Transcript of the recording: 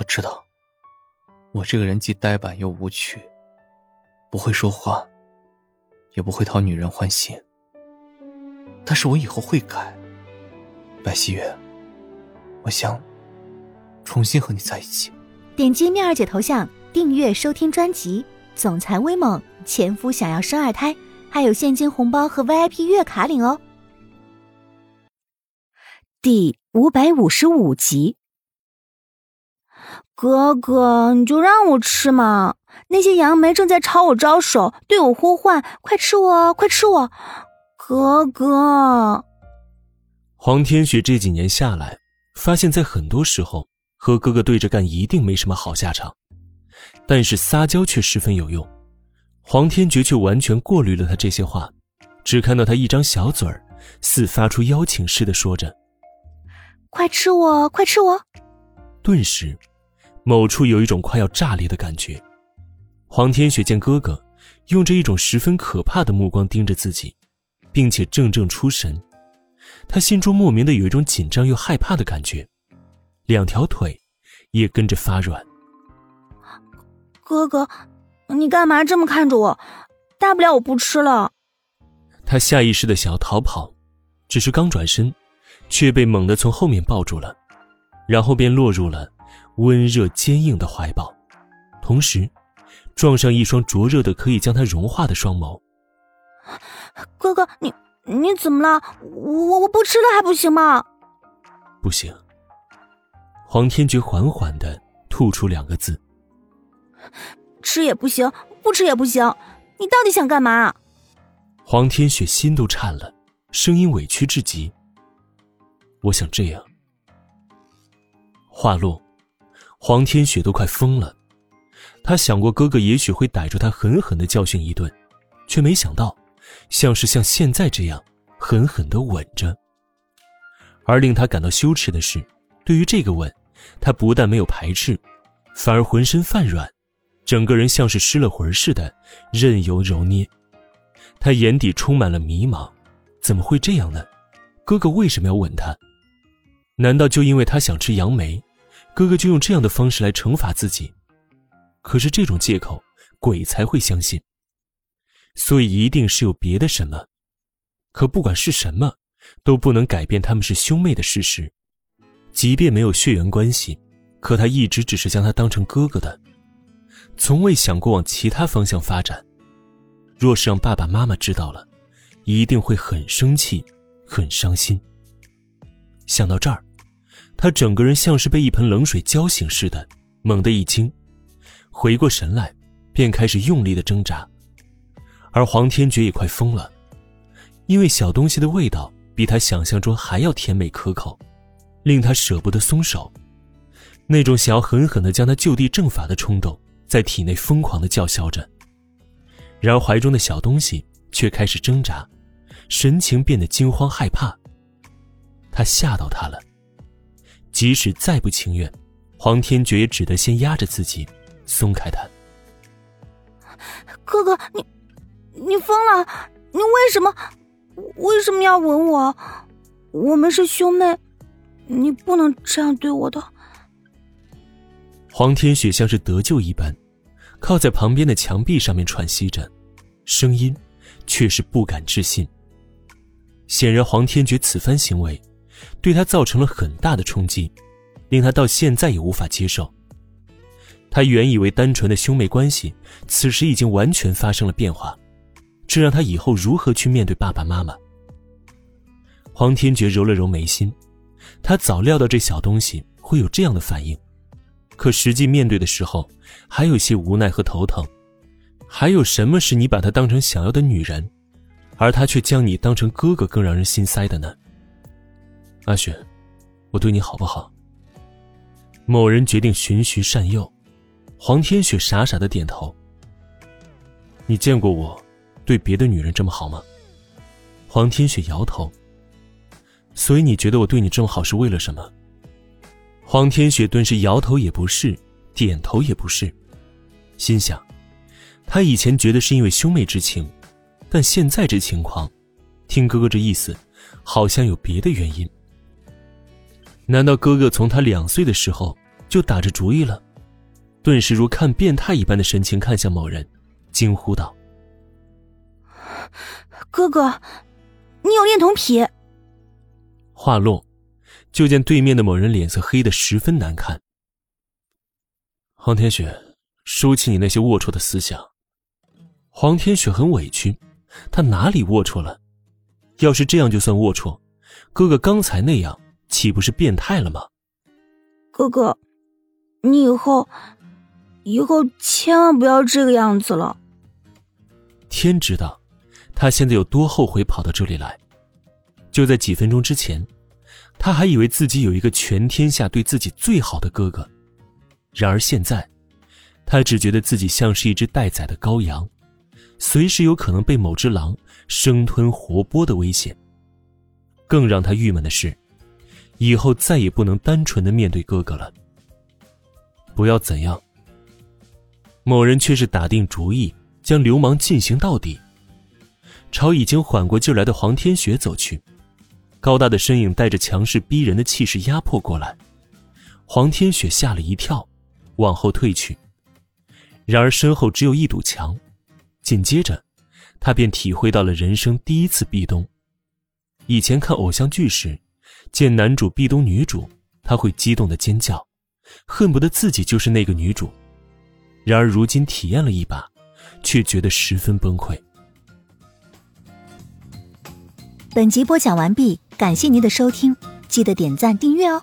我知道，我这个人既呆板又无趣，不会说话，也不会讨女人欢心。但是我以后会改，白希月，我想重新和你在一起。点击妙儿姐头像，订阅收听专辑《总裁威猛前夫想要生二胎》，还有现金红包和 VIP 月卡领哦。第五百五十五集。哥哥，你就让我吃嘛！那些杨梅正在朝我招手，对我呼唤：“快吃我，快吃我！”哥哥，黄天雪这几年下来，发现，在很多时候和哥哥对着干一定没什么好下场，但是撒娇却十分有用。黄天觉却完全过滤了他这些话，只看到他一张小嘴儿，似发出邀请似的说着：“快吃我，快吃我！”顿时。某处有一种快要炸裂的感觉。黄天雪见哥哥用着一种十分可怕的目光盯着自己，并且怔怔出神，他心中莫名的有一种紧张又害怕的感觉，两条腿也跟着发软。哥哥，你干嘛这么看着我？大不了我不吃了。他下意识的想要逃跑，只是刚转身，却被猛地从后面抱住了，然后便落入了。温热坚硬的怀抱，同时撞上一双灼热的可以将他融化的双眸。哥哥，你你怎么了？我我不吃了还不行吗？不行。黄天觉缓缓的吐出两个字：“吃也不行，不吃也不行。你到底想干嘛？”黄天雪心都颤了，声音委屈至极：“我想这样。”话落。黄天雪都快疯了，他想过哥哥也许会逮住他狠狠的教训一顿，却没想到，像是像现在这样狠狠的吻着。而令他感到羞耻的是，对于这个吻，他不但没有排斥，反而浑身泛软，整个人像是失了魂似的，任由揉捏。他眼底充满了迷茫，怎么会这样呢？哥哥为什么要吻他？难道就因为他想吃杨梅？哥哥就用这样的方式来惩罚自己，可是这种借口鬼才会相信，所以一定是有别的什么。可不管是什么，都不能改变他们是兄妹的事实。即便没有血缘关系，可他一直只是将他当成哥哥的，从未想过往其他方向发展。若是让爸爸妈妈知道了，一定会很生气，很伤心。想到这儿。他整个人像是被一盆冷水浇醒似的，猛地一惊，回过神来，便开始用力的挣扎。而黄天觉也快疯了，因为小东西的味道比他想象中还要甜美可口，令他舍不得松手。那种想要狠狠的将他就地正法的冲动在体内疯狂的叫嚣着。然而怀中的小东西却开始挣扎，神情变得惊慌害怕。他吓到他了。即使再不情愿，黄天觉也只得先压着自己，松开他。哥哥，你，你疯了？你为什么，为什么要吻我？我们是兄妹，你不能这样对我的。黄天雪像是得救一般，靠在旁边的墙壁上面喘息着，声音却是不敢置信。显然，黄天觉此番行为。对他造成了很大的冲击，令他到现在也无法接受。他原以为单纯的兄妹关系，此时已经完全发生了变化，这让他以后如何去面对爸爸妈妈？黄天觉揉了揉眉心，他早料到这小东西会有这样的反应，可实际面对的时候，还有些无奈和头疼。还有什么是你把他当成想要的女人，而他却将你当成哥哥更让人心塞的呢？阿雪，我对你好不好？某人决定循循善诱，黄天雪傻傻的点头。你见过我对别的女人这么好吗？黄天雪摇头。所以你觉得我对你这么好是为了什么？黄天雪顿时摇头也不是，点头也不是，心想，他以前觉得是因为兄妹之情，但现在这情况，听哥哥这意思，好像有别的原因。难道哥哥从他两岁的时候就打着主意了，顿时如看变态一般的神情看向某人，惊呼道：“哥哥，你有恋童癖！”话落，就见对面的某人脸色黑的十分难看。黄天雪，收起你那些龌龊的思想。黄天雪很委屈，他哪里龌龊了？要是这样就算龌龊，哥哥刚才那样岂不是变态了吗？哥哥，你以后，以后千万不要这个样子了。天知道，他现在有多后悔跑到这里来。就在几分钟之前，他还以为自己有一个全天下对自己最好的哥哥。然而现在，他只觉得自己像是一只待宰的羔羊，随时有可能被某只狼生吞活剥的危险。更让他郁闷的是，以后再也不能单纯的面对哥哥了。不要怎样。某人却是打定主意将流氓进行到底，朝已经缓过劲来的黄天雪走去，高大的身影带着强势逼人的气势压迫过来，黄天雪吓了一跳。往后退去，然而身后只有一堵墙。紧接着，他便体会到了人生第一次壁咚。以前看偶像剧时，见男主壁咚女主，他会激动的尖叫，恨不得自己就是那个女主。然而如今体验了一把，却觉得十分崩溃。本集播讲完毕，感谢您的收听，记得点赞订阅哦。